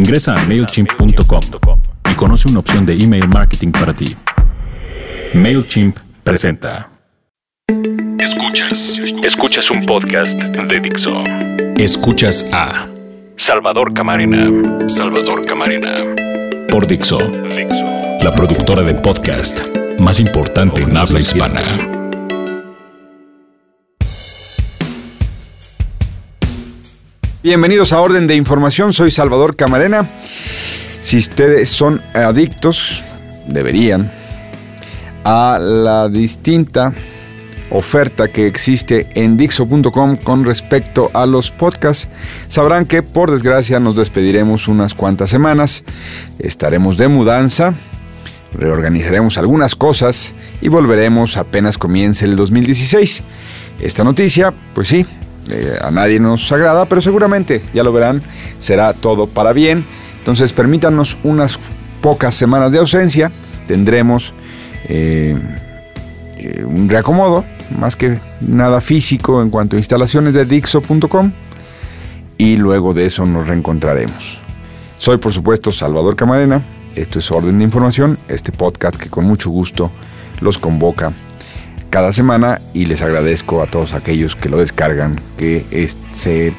Ingresa a MailChimp.com y conoce una opción de email marketing para ti. MailChimp presenta. Escuchas. Escuchas un podcast de Dixo. Escuchas a Salvador Camarena. Salvador Camarena. por Dixo, Dixo. la productora de podcast más importante en habla hispana. Bienvenidos a Orden de Información, soy Salvador Camarena. Si ustedes son adictos, deberían, a la distinta oferta que existe en Dixo.com con respecto a los podcasts, sabrán que por desgracia nos despediremos unas cuantas semanas, estaremos de mudanza, reorganizaremos algunas cosas y volveremos apenas comience el 2016. Esta noticia, pues sí, eh, a nadie nos agrada, pero seguramente, ya lo verán, será todo para bien. Entonces permítanos unas pocas semanas de ausencia, tendremos eh, eh, un reacomodo, más que nada físico en cuanto a instalaciones de Dixo.com y luego de eso nos reencontraremos. Soy por supuesto Salvador Camarena, esto es Orden de Información, este podcast que con mucho gusto los convoca cada semana y les agradezco a todos aquellos que lo descargan, que es- se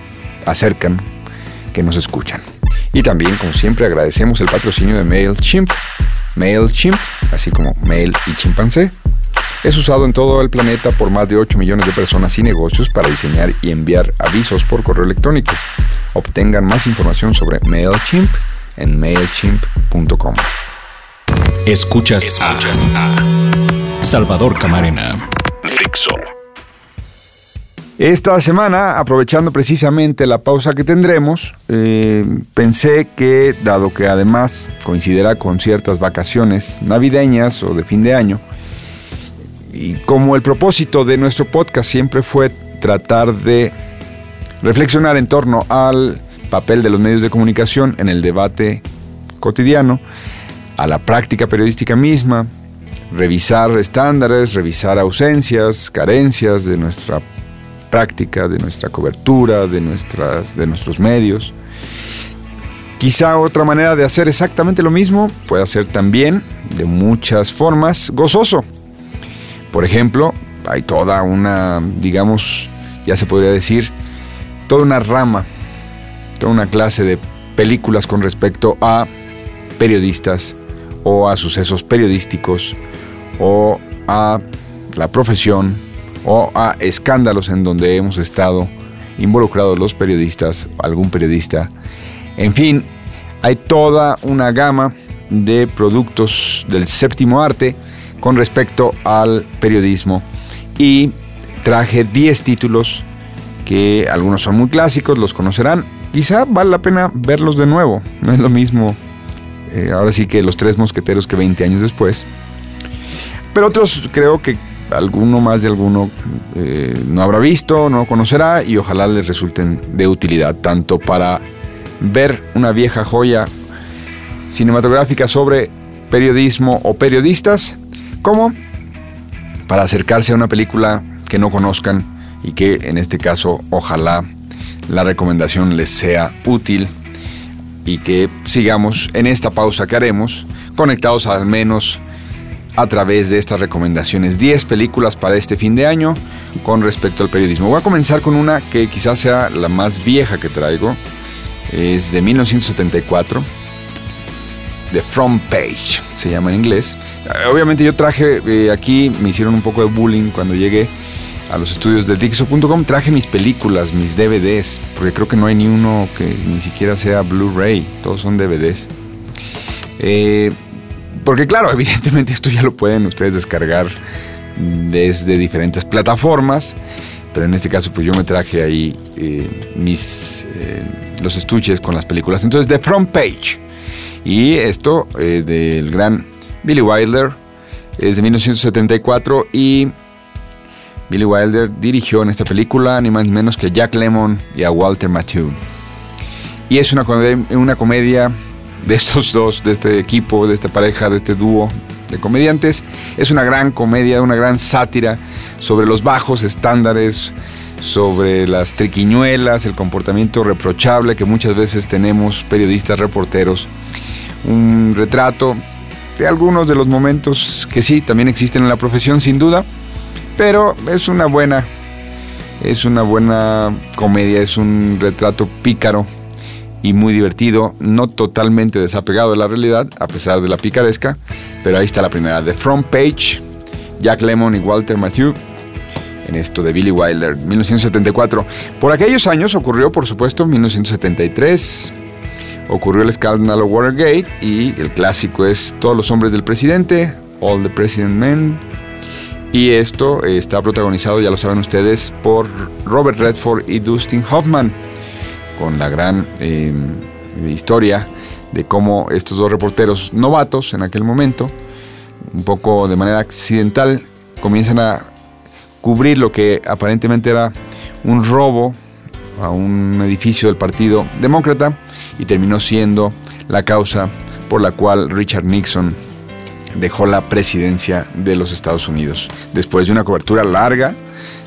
acercan, que nos escuchan. Y también, como siempre, agradecemos el patrocinio de MailChimp. MailChimp, así como Mail y Chimpancé, es usado en todo el planeta por más de 8 millones de personas y negocios para diseñar y enviar avisos por correo electrónico. Obtengan más información sobre MailChimp en mailchimp.com. Escuchas, Escuchas a a Salvador Camarena. Dixo. Esta semana, aprovechando precisamente la pausa que tendremos, eh, pensé que, dado que además coincidirá con ciertas vacaciones navideñas o de fin de año, y como el propósito de nuestro podcast siempre fue tratar de reflexionar en torno al papel de los medios de comunicación en el debate cotidiano, a la práctica periodística misma, revisar estándares, revisar ausencias, carencias de nuestra práctica, de nuestra cobertura, de, nuestras, de nuestros medios. Quizá otra manera de hacer exactamente lo mismo puede ser también, de muchas formas, gozoso. Por ejemplo, hay toda una, digamos, ya se podría decir, toda una rama, toda una clase de películas con respecto a periodistas o a sucesos periodísticos o a la profesión o a escándalos en donde hemos estado involucrados los periodistas, algún periodista. En fin, hay toda una gama de productos del séptimo arte con respecto al periodismo y traje 10 títulos que algunos son muy clásicos, los conocerán. Quizá vale la pena verlos de nuevo, no es lo mismo eh, ahora sí que los tres mosqueteros que 20 años después. Pero otros creo que alguno más de alguno eh, no habrá visto, no conocerá y ojalá les resulten de utilidad tanto para ver una vieja joya cinematográfica sobre periodismo o periodistas, como para acercarse a una película que no conozcan y que en este caso ojalá la recomendación les sea útil y que sigamos en esta pausa que haremos conectados al menos a través de estas recomendaciones 10 películas para este fin de año con respecto al periodismo. Voy a comenzar con una que quizás sea la más vieja que traigo. Es de 1974. The Front Page se llama en inglés. Eh, Obviamente yo traje eh, aquí, me hicieron un poco de bullying cuando llegué a los estudios de Dixo.com. Traje mis películas, mis DVDs, porque creo que no hay ni uno que ni siquiera sea Blu-ray, todos son DVDs. Eh, porque claro, evidentemente esto ya lo pueden ustedes descargar desde diferentes plataformas, pero en este caso pues yo me traje ahí eh, mis, eh, los estuches con las películas. Entonces, The Front Page. Y esto eh, del gran Billy Wilder es de 1974 y Billy Wilder dirigió en esta película ni más ni menos que a Jack Lemmon y a Walter Matthau. Y es una, una comedia de estos dos, de este equipo, de esta pareja, de este dúo de comediantes. Es una gran comedia, una gran sátira sobre los bajos estándares sobre las triquiñuelas, el comportamiento reprochable que muchas veces tenemos periodistas, reporteros. Un retrato de algunos de los momentos que sí, también existen en la profesión, sin duda, pero es una buena, es una buena comedia, es un retrato pícaro y muy divertido, no totalmente desapegado de la realidad, a pesar de la picaresca, pero ahí está la primera, The Front Page, Jack Lemmon y Walter Matthew, en esto de Billy Wilder, 1974. Por aquellos años ocurrió, por supuesto, 1973, ocurrió el escándalo Watergate y el clásico es Todos los hombres del presidente, All the President Men. Y esto está protagonizado, ya lo saben ustedes, por Robert Redford y Dustin Hoffman, con la gran eh, historia de cómo estos dos reporteros novatos en aquel momento, un poco de manera accidental, comienzan a cubrir lo que aparentemente era un robo a un edificio del Partido Demócrata y terminó siendo la causa por la cual Richard Nixon dejó la presidencia de los Estados Unidos. Después de una cobertura larga,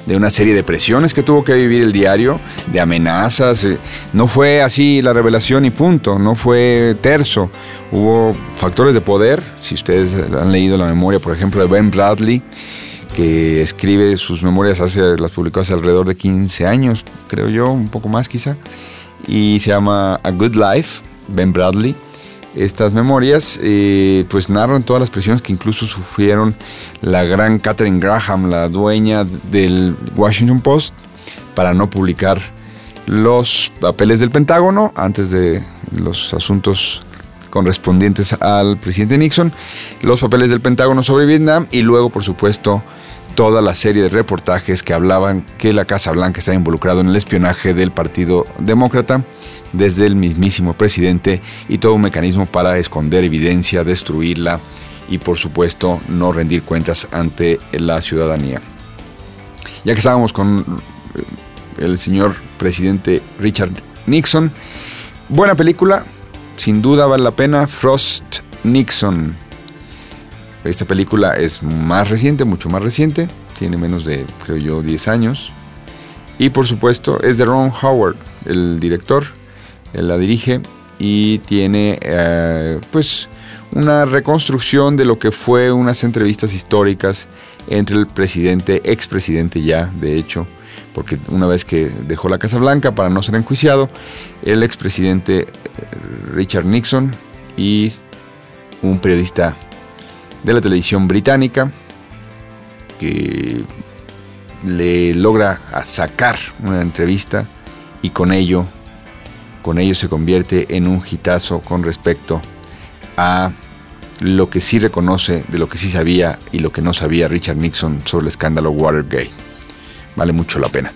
de una serie de presiones que tuvo que vivir el diario, de amenazas. Eh, no fue así la revelación y punto, no fue terso. Hubo factores de poder, si ustedes han leído la memoria, por ejemplo, de Ben Bradley, que escribe sus memorias hace, las publicó hace alrededor de 15 años, creo yo, un poco más quizá, y se llama A Good Life, Ben Bradley. Estas memorias eh, pues narran todas las presiones que incluso sufrieron la gran Catherine Graham, la dueña del Washington Post, para no publicar los papeles del Pentágono antes de los asuntos correspondientes al presidente Nixon, los papeles del Pentágono sobre Vietnam y luego, por supuesto, toda la serie de reportajes que hablaban que la Casa Blanca estaba involucrado en el espionaje del Partido Demócrata desde el mismísimo presidente y todo un mecanismo para esconder evidencia, destruirla y por supuesto no rendir cuentas ante la ciudadanía. Ya que estábamos con eh, el señor presidente Richard Nixon, buena película, sin duda vale la pena, Frost Nixon esta película es más reciente, mucho más reciente, tiene menos de, creo yo, 10 años. Y por supuesto es de Ron Howard, el director, él la dirige y tiene eh, pues una reconstrucción de lo que fue unas entrevistas históricas entre el presidente, expresidente ya, de hecho, porque una vez que dejó la Casa Blanca para no ser enjuiciado, el expresidente eh, Richard Nixon y un periodista de la televisión británica que le logra sacar una entrevista y con ello con ello se convierte en un hitazo con respecto a lo que sí reconoce de lo que sí sabía y lo que no sabía Richard Nixon sobre el escándalo Watergate. Vale mucho la pena.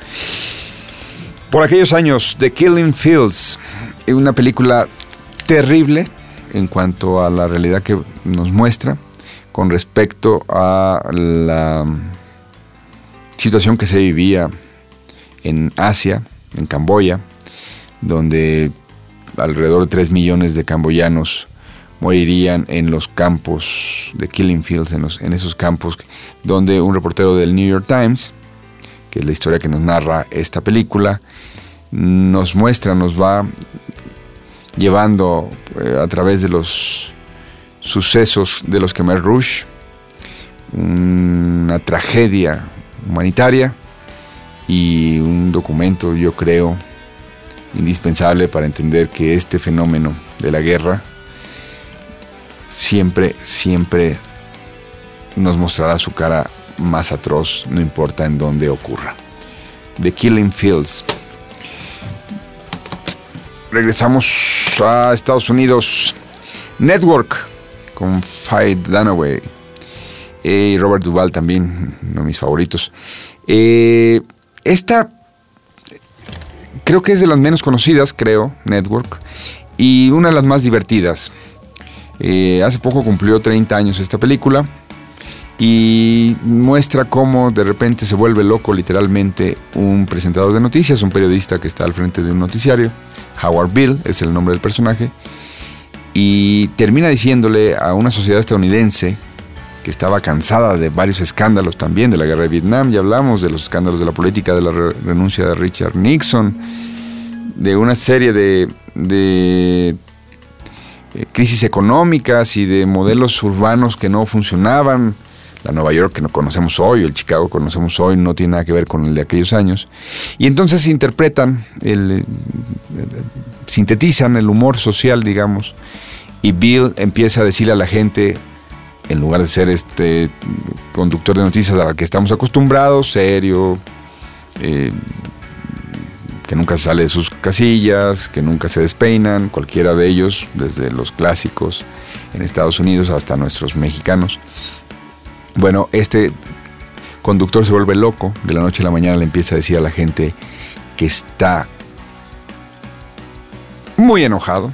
Por aquellos años, The Killing Fields, una película terrible en cuanto a la realidad que nos muestra con respecto a la situación que se vivía en Asia, en Camboya, donde alrededor de 3 millones de camboyanos morirían en los campos de Killing Fields, en, en, esos campos donde un reportero del New York Times, que es la historia que nos narra esta película, nos muestra, nos va llevando eh, a través de los sucesos de los Khmer Rouge, una tragedia humanitaria y un documento, yo creo, indispensable para entender que este fenómeno de la guerra siempre, siempre nos mostrará su cara más atroz, no importa en dónde ocurra. The Killing Fields. Regresamos a Estados Unidos. Network con Faye Dunaway eh, y Robert Duvall también, uno de mis favoritos. Eh, esta creo que es de las menos conocidas, creo, Network, y una de las más divertidas. Eh, hace poco cumplió 30 años esta película y muestra cómo de repente se vuelve loco literalmente un presentador de noticias, un periodista que está al frente de un noticiario. Howard Bill es el nombre del personaje y termina diciéndole a una sociedad estadounidense que estaba cansada de varios escándalos también, de la guerra de Vietnam, ya hablamos de los escándalos de la política, de la re- renuncia de Richard Nixon, de una serie de, de, eh, crisis económicas y de modelos urbanos que no funcionaban. La Nueva York que no conocemos hoy, el Chicago que conocemos hoy, no tiene nada que ver con el de aquellos años. Y entonces interpretan, el, eh, sintetizan el humor social, digamos, y Bill empieza a decirle a la gente, en lugar de ser este conductor de noticias al que estamos acostumbrados, serio, eh, que nunca sale de sus casillas, que nunca se despeinan, cualquiera de ellos, desde los clásicos en Estados Unidos hasta nuestros mexicanos. Bueno, este conductor se vuelve loco, de la noche a la mañana le empieza a decir a la gente que está muy enojado.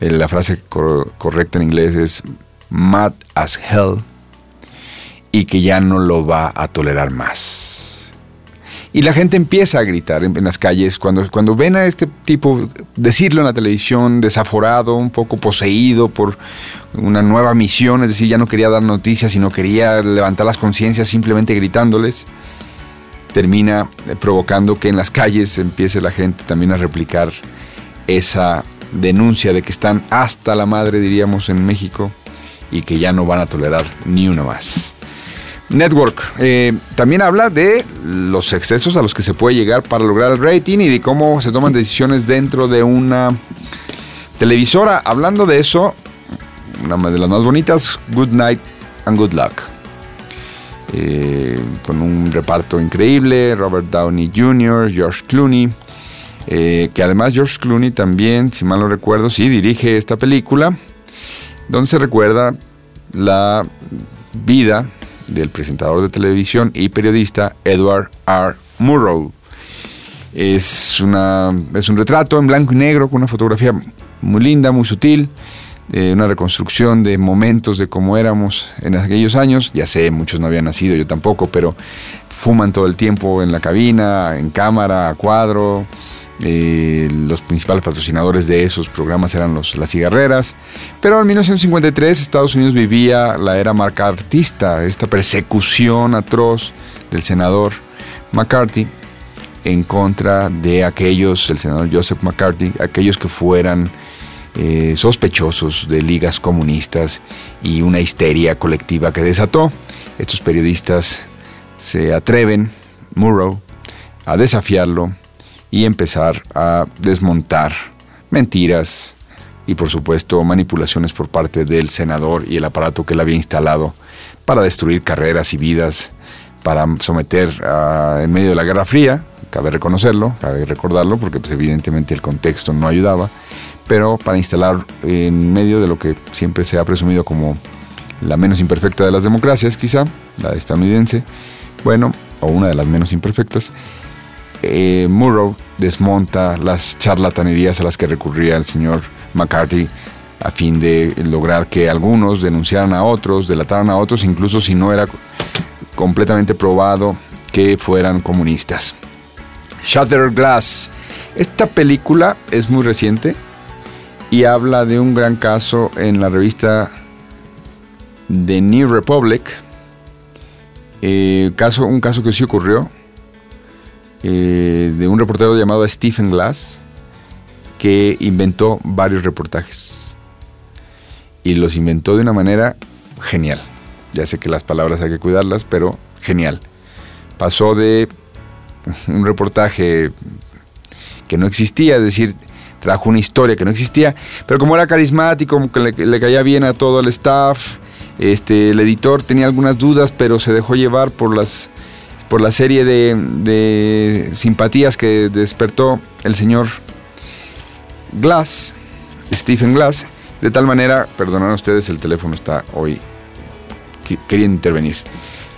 Eh, La frase cor- correcta en inglés es mad as hell y que ya no lo va a tolerar más. Y la gente empieza a gritar en, en las calles cuando, cuando ven a este tipo decirlo en la televisión, desaforado, un poco poseído por una nueva misión, es decir, ya no quería dar noticias, sino quería levantar las conciencias simplemente gritándoles termina provocando que en las calles empiece la gente también a replicar esa denuncia de que están hasta la madre, diríamos, en México y que ya no van a tolerar ni una más. Network eh, también habla de los excesos a los que se puede llegar para lograr el rating y de cómo se toman decisiones dentro de una televisora. Hablando de eso, una de las más bonitas, Good Night and Good Luck eh, con un reparto increíble, Robert Downey Jr., George Clooney, eh, que además George Clooney también, si mal no recuerdo, sí dirige esta película, donde se recuerda la vida del presentador de televisión y periodista Edward R. Murrow. Es, una, es un retrato en blanco y negro con una fotografía muy linda, muy sutil, eh, una reconstrucción de momentos de cómo éramos en aquellos años. Ya sé, muchos no habían nacido, yo tampoco, pero fuman todo el tiempo en la cabina, en cámara, a cuadro. Eh, los principales patrocinadores de esos programas eran las cigarreras. Pero en 1953 Estados Unidos vivía la era macartista, esta persecución atroz del senador McCarthy en contra de aquellos, el senador Joseph McCarthy, aquellos que fueran eh, sospechosos de ligas comunistas y una histeria colectiva que desató. Estos periodistas se atreven, Murrow, a desafiarlo y empezar a desmontar mentiras y por supuesto manipulaciones por parte del senador y el aparato que él había instalado para destruir carreras y vidas, para someter en medio de la Guerra Fría, cabe reconocerlo, cabe recordarlo, porque pues, evidentemente el contexto no ayudaba, pero para instalar en medio de lo que siempre se ha presumido como la menos imperfecta de las democracias, quizá, la estadounidense, bueno, o una de las menos imperfectas, eh, Murrow desmonta las charlatanerías a las que recurría el señor McCarthy a fin de lograr que algunos denunciaran a otros, delataran a otros, incluso si no era completamente probado que fueran comunistas. Shattered Glass. Esta película es muy reciente y habla de un gran caso en la revista The New Republic. Eh, caso, un caso que sí ocurrió eh, de un reportero llamado Stephen Glass que inventó varios reportajes y los inventó de una manera genial. Ya sé que las palabras hay que cuidarlas, pero genial. Pasó de un reportaje que no existía, es decir, trajo una historia que no existía, pero como era carismático, como que le, le caía bien a todo el staff, este, el editor tenía algunas dudas, pero se dejó llevar por las por la serie de, simpatías que despertó el señor Glass, Stephen Glass, de tal manera, perdonan ustedes, el teléfono está hoy que- queriendo intervenir.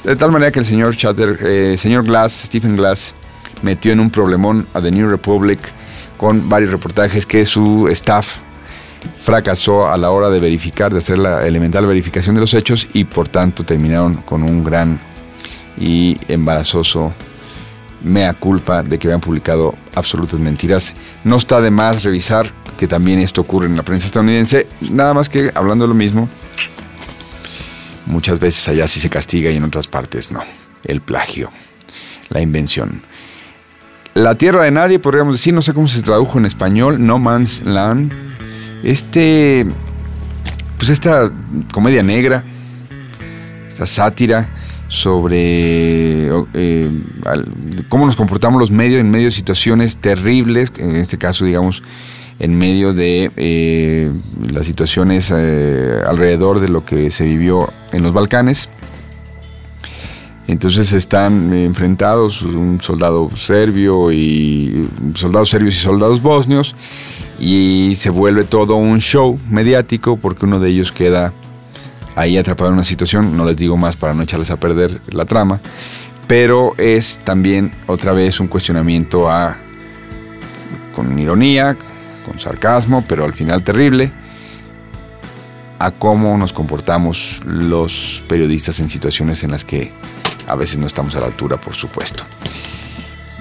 De tal manera que el señor Chatter, eh, señor Glass, Stephen Glass, metió en un problemón a The New Republic con varios reportajes que su staff fracasó a la hora de verificar, de hacer la elemental verificación de los hechos y por tanto terminaron con un gran y embarazoso mea culpa de que habían publicado absolutas mentiras. No está de más revisar que también esto ocurre en la prensa estadounidense, nada más que hablando de lo mismo, Muchas veces allá sí se castiga y en otras partes no. El plagio, la invención. La tierra de nadie, podríamos decir, no sé cómo se tradujo en español, No Man's Land. Este, pues esta comedia negra, esta sátira sobre eh, cómo nos comportamos los medios en medio de situaciones terribles, en este caso, digamos, en medio de eh, las situaciones eh, alrededor de lo que se vivió en los Balcanes. Entonces están enfrentados un soldado serbio y soldados serbios y soldados bosnios y se vuelve todo un show mediático porque uno de ellos queda ahí atrapado en una situación, no les digo más para no echarles a perder la trama, pero es también otra vez un cuestionamiento a, con ironía, con sarcasmo, pero al final terrible, a cómo nos comportamos los periodistas en situaciones en las que a veces no estamos a la altura, por supuesto.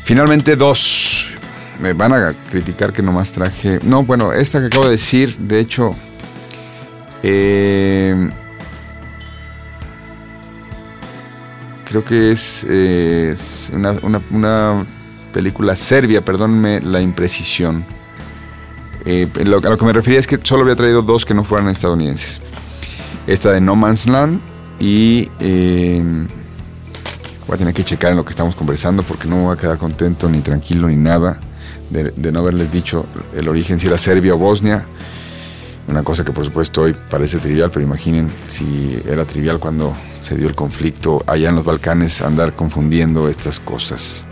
Finalmente, dos. Me van a criticar que nomás traje. No, bueno, esta que acabo de decir, de hecho, eh, creo que es, una, película serbia, perdónenme la imprecisión. Eh, a lo que me refería es que solo había traído dos que no fueran estadounidenses. Esta de No Man's Land y... Eh, voy a tener que checar en lo que estamos conversando porque no me voy a quedar contento ni tranquilo ni nada de no haberles dicho el origen si era Serbia o Bosnia. Una cosa que por supuesto hoy parece trivial, pero imaginen si era trivial cuando se dio el conflicto allá en los Balcanes, andar confundiendo estas cosas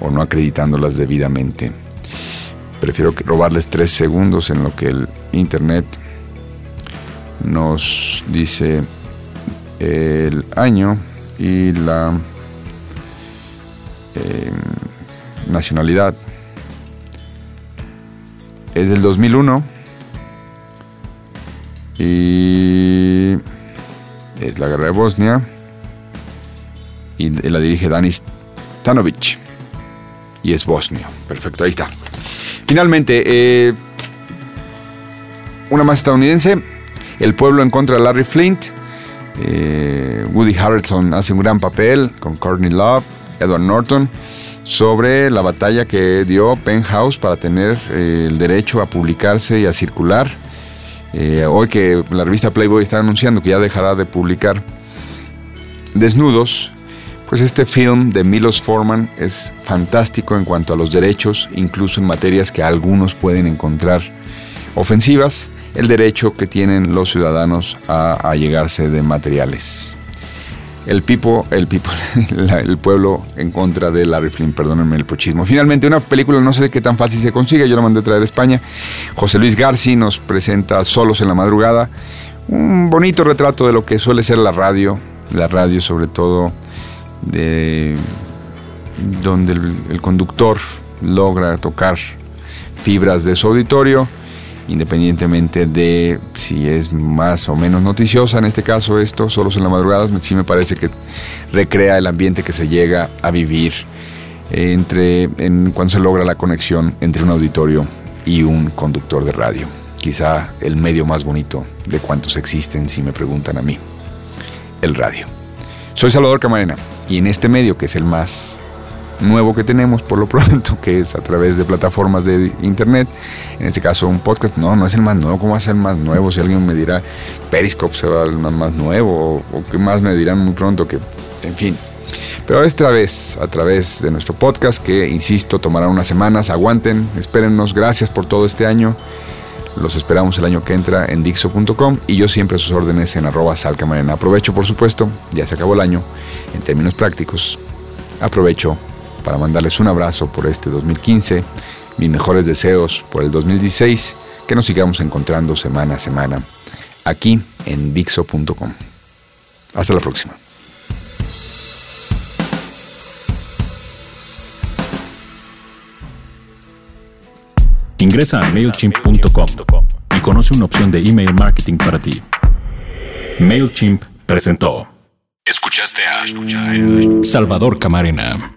o no acreditándolas debidamente. Prefiero robarles tres segundos en lo que el Internet nos dice el año y la eh, nacionalidad. Es del 2001 y es la guerra de Bosnia. Y la dirige Danis Tanovic. Y es Bosnia. Perfecto, ahí está. Finalmente, eh, una más estadounidense. El pueblo en contra de Larry Flint. Eh, Woody Harrelson hace un gran papel con Courtney Love, Edward Norton, sobre la batalla que dio Penthouse para tener eh, el derecho a publicarse y a circular eh, hoy que la revista Playboy está anunciando que ya dejará de publicar desnudos, pues este film de Milos Forman es fantástico en cuanto a los derechos, incluso en materias que algunos pueden encontrar ofensivas, el derecho que tienen los ciudadanos a allegarse de materiales el pipo, el pipo, el pueblo en contra de Larry Flynn, perdónenme el pochismo. Finalmente, una película, no sé qué tan fácil se consigue, yo la mandé a traer a España. José Luis Garci nos presenta Solos en la Madrugada, un bonito retrato de lo que suele ser la radio, la radio sobre todo, de donde el conductor logra tocar fibras de su auditorio independientemente de si es más o menos noticiosa, en este caso esto, solo en las madrugadas, sí me parece que recrea el ambiente que se llega a vivir entre, en, cuando se logra la conexión entre un auditorio y un conductor de radio. Quizá el medio más bonito de cuantos existen, si me preguntan a mí, el radio. Soy Salvador Camarena y en este medio, que es el más nuevo que tenemos por lo pronto, que es a través de plataformas de internet, en este caso un podcast, no, no es el más nuevo, ¿cómo va a ser más nuevo? Si alguien me dirá, Periscope se va al más nuevo, o, qué más me dirán muy pronto, que, en fin. Pero esta vez, a través de nuestro podcast, que insisto, tomará unas semanas, aguanten, espérennos, gracias por todo este año. Los esperamos el año que entra en Dixo.com y yo siempre a sus órdenes en arroba salcamarena. Aprovecho, por supuesto, ya se acabó el año, en términos prácticos. Aprovecho para mandarles un abrazo por este 2015, mis mejores deseos por el 2016, que nos sigamos encontrando semana a semana aquí en Dixo.com. Hasta la próxima. Ingresa a MailChimp.com y conoce una opción de email marketing para ti. MailChimp presentó. Escuchaste a Salvador Camarena